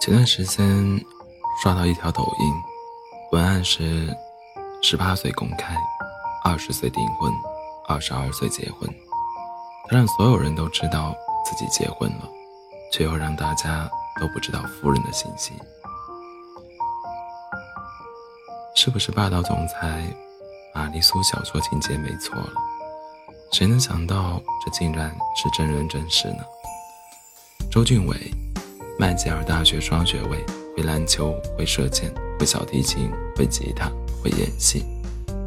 前段时间刷到一条抖音，文案是：十八岁公开，二十岁订婚，二十二岁结婚。他让所有人都知道自己结婚了，却又让大家都不知道夫人的信息。是不是霸道总裁玛丽苏小说情节没错了？谁能想到这竟然是真人真事呢？周俊伟。麦吉尔大学双学位，会篮球，会射箭，会小提琴，会吉他，会演戏，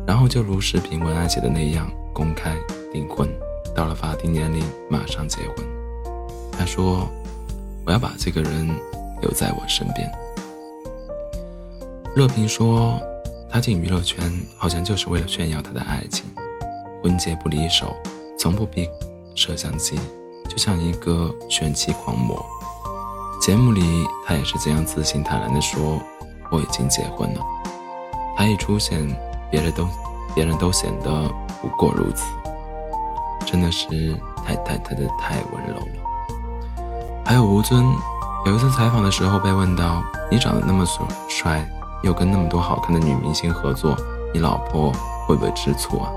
然后就如视频文案写的那样，公开订婚，到了法定年龄马上结婚。他说：“我要把这个人留在我身边。”乐平说：“他进娱乐圈好像就是为了炫耀他的爱情，婚戒不离手，从不避摄像机，就像一个炫妻狂魔。”节目里，他也是这样自信坦然地说：“我已经结婚了。”他一出现，别人都别人都显得不过如此，真的是太太太的太温柔了。还有吴尊，有一次采访的时候被问到：“你长得那么帅，又跟那么多好看的女明星合作，你老婆会不会吃醋啊？”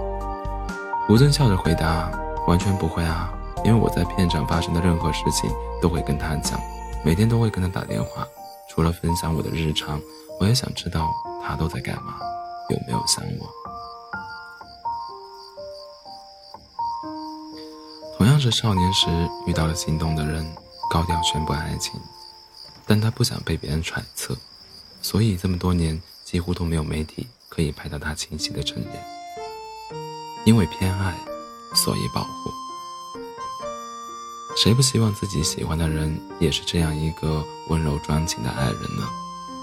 吴尊笑着回答：“完全不会啊，因为我在片场发生的任何事情都会跟她讲。”每天都会跟他打电话，除了分享我的日常，我也想知道他都在干嘛，有没有想我。同样是少年时遇到了心动的人，高调宣布爱情，但他不想被别人揣测，所以这么多年几乎都没有媒体可以拍到他清晰的正脸。因为偏爱，所以保护。谁不希望自己喜欢的人也是这样一个温柔专情的爱人呢？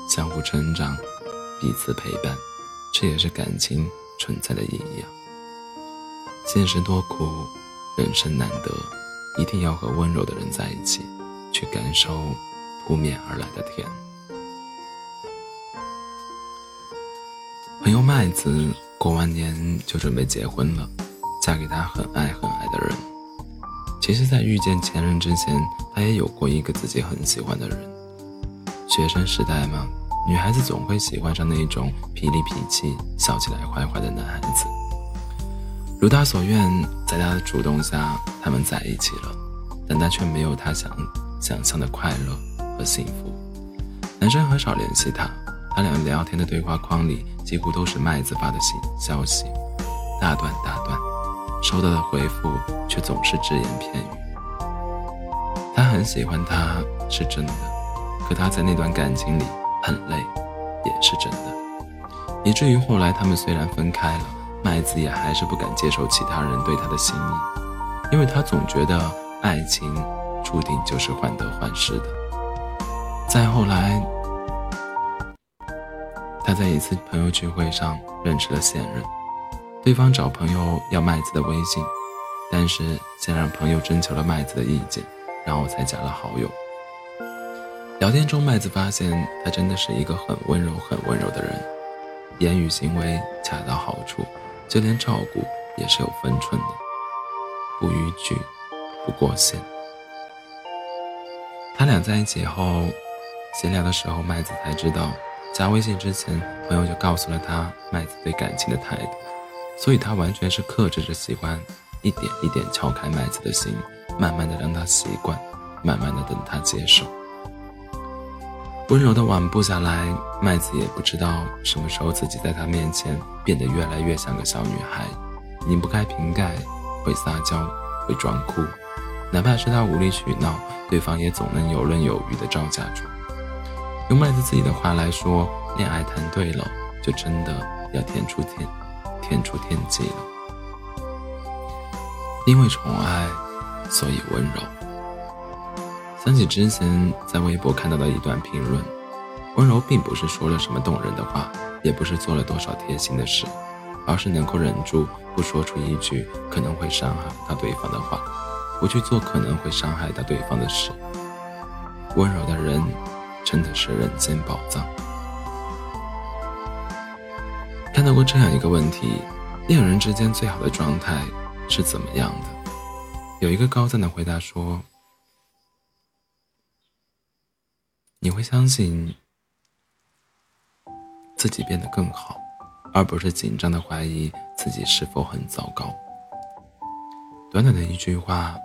相互成长，彼此陪伴，这也是感情存在的意义啊。现实多苦，人生难得，一定要和温柔的人在一起，去感受扑面而来的甜。朋友麦子过完年就准备结婚了，嫁给他很爱很爱的人。其实，在遇见前任之前，他也有过一个自己很喜欢的人。学生时代嘛，女孩子总会喜欢上那种痞里痞气、笑起来坏坏的男孩子。如他所愿，在他的主动下，他们在一起了，但他却没有他想想象的快乐和幸福。男生很少联系他，他俩聊天的对话框里几乎都是麦子发的信消息，大段大段。收到的回复却总是只言片语。他很喜欢他是真的，可他在那段感情里很累，也是真的。以至于后来他们虽然分开了，麦子也还是不敢接受其他人对他的心意，因为他总觉得爱情注定就是患得患失的。再后来，他在一次朋友聚会上认识了现任。对方找朋友要麦子的微信，但是先让朋友征求了麦子的意见，然后才加了好友。聊天中，麦子发现他真的是一个很温柔、很温柔的人，言语行为恰到好处，就连照顾也是有分寸的，不逾矩，不过线。他俩在一起后，闲聊的时候，麦子才知道，加微信之前，朋友就告诉了他麦子对感情的态度。所以，他完全是克制着喜欢，一点一点敲开麦子的心，慢慢的让他习惯，慢慢的等他接受。温柔的晚步下来，麦子也不知道什么时候自己在他面前变得越来越像个小女孩，拧不开瓶盖，会撒娇，会装哭，哪怕是他无理取闹，对方也总能游刃有余的招架住。用麦子自己的话来说，恋爱谈对了，就真的要天出天。天出天际了，因为宠爱，所以温柔。想起之前在微博看到的一段评论，温柔并不是说了什么动人的话，也不是做了多少贴心的事，而是能够忍住不说出一句可能会伤害到对方的话，不去做可能会伤害到对方的事。温柔的人，真的是人间宝藏。看到过这样一个问题：恋人之间最好的状态是怎么样的？有一个高赞的回答说：“你会相信自己变得更好，而不是紧张的怀疑自己是否很糟糕。短短的一句话，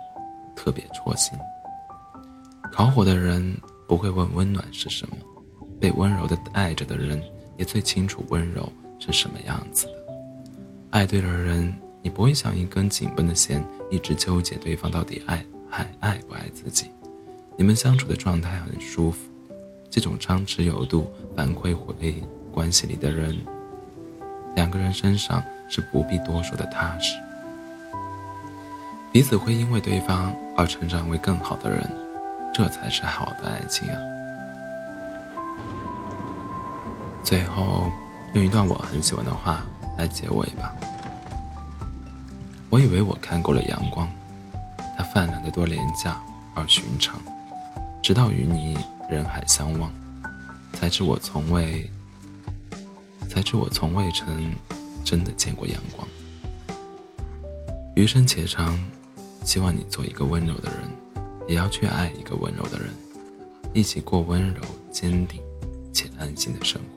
特别戳心。烤火的人不会问温暖是什么，被温柔的爱着的人也最清楚温柔是什么样子的。爱对了人，你不会像一根紧绷的弦，一直纠结对方到底爱还爱不爱自己。你们相处的状态很舒服。这种张弛有度反馈回关系里的人，两个人身上是不必多说的踏实，彼此会因为对方而成长为更好的人，这才是好的爱情啊！最后用一段我很喜欢的话来结尾吧。我以为我看过了阳光，它泛滥的多廉价而寻常，直到与你。人海相望，才知我从未，才知我从未曾真的见过阳光。余生且长，希望你做一个温柔的人，也要去爱一个温柔的人，一起过温柔、坚定且安心的生活。